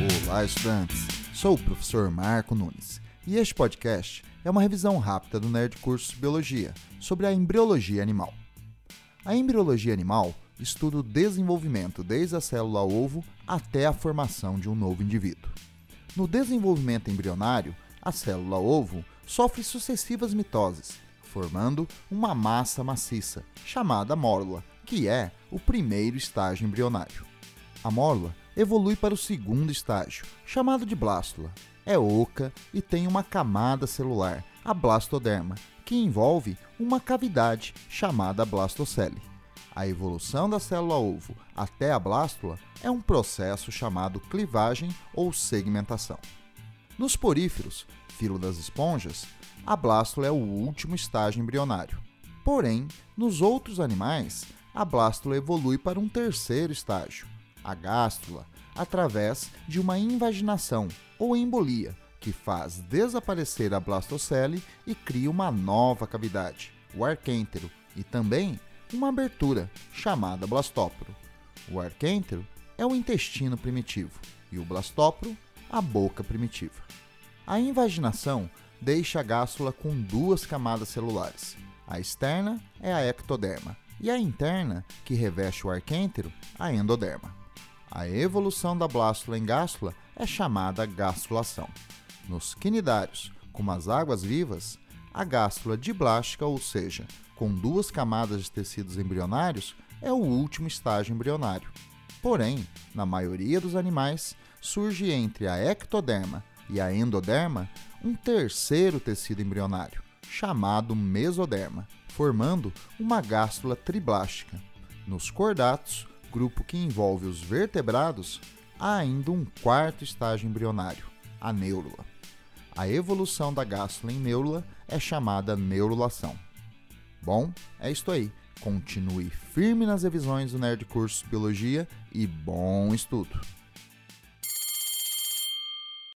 Olá, estudantes! Sou o professor Marco Nunes e este podcast é uma revisão rápida do Nerd Curso Biologia sobre a embriologia animal. A embriologia animal estuda o desenvolvimento desde a célula ovo até a formação de um novo indivíduo. No desenvolvimento embrionário, a célula ovo sofre sucessivas mitoses, formando uma massa maciça, chamada mórula, que é o primeiro estágio embrionário. A mórula evolui para o segundo estágio, chamado de blástula. É oca e tem uma camada celular, a blastoderma, que envolve uma cavidade chamada blastocele. A evolução da célula ovo até a blástula é um processo chamado clivagem ou segmentação. Nos poríferos, filo das esponjas, a blástula é o último estágio embrionário. Porém, nos outros animais, a blástula evolui para um terceiro estágio, a gástrula, através de uma invaginação ou embolia, que faz desaparecer a blastocele e cria uma nova cavidade, o arquêntero, e também uma abertura, chamada blastóporo. O arquêntero é o intestino primitivo e o blastóporo, a boca primitiva. A invaginação deixa a gástrula com duas camadas celulares. A externa é a ectoderma e a interna, que reveste o arquêntero, a endoderma. A evolução da blástula em gástula é chamada gastrulação. Nos quinidários, como as águas vivas, a gástula diblástica, ou seja, com duas camadas de tecidos embrionários, é o último estágio embrionário. Porém, na maioria dos animais, surge entre a ectoderma e a endoderma um terceiro tecido embrionário, chamado mesoderma, formando uma gástrula triblástica. Nos cordatos, grupo que envolve os vertebrados, há ainda um quarto estágio embrionário, a neurula. A evolução da gástrula em neurula é chamada neurulação. Bom, é isto aí. Continue firme nas revisões do Nerd Curso Biologia e bom estudo!